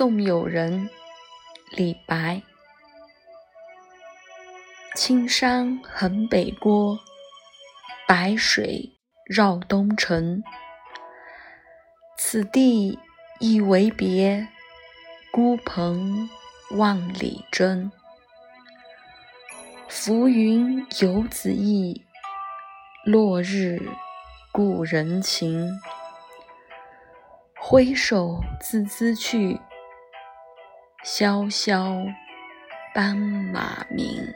送友人，李白。青山横北郭，白水绕东城。此地一为别，孤蓬万里征。浮云游子意，落日故人情。挥手自兹去，萧萧斑马鸣。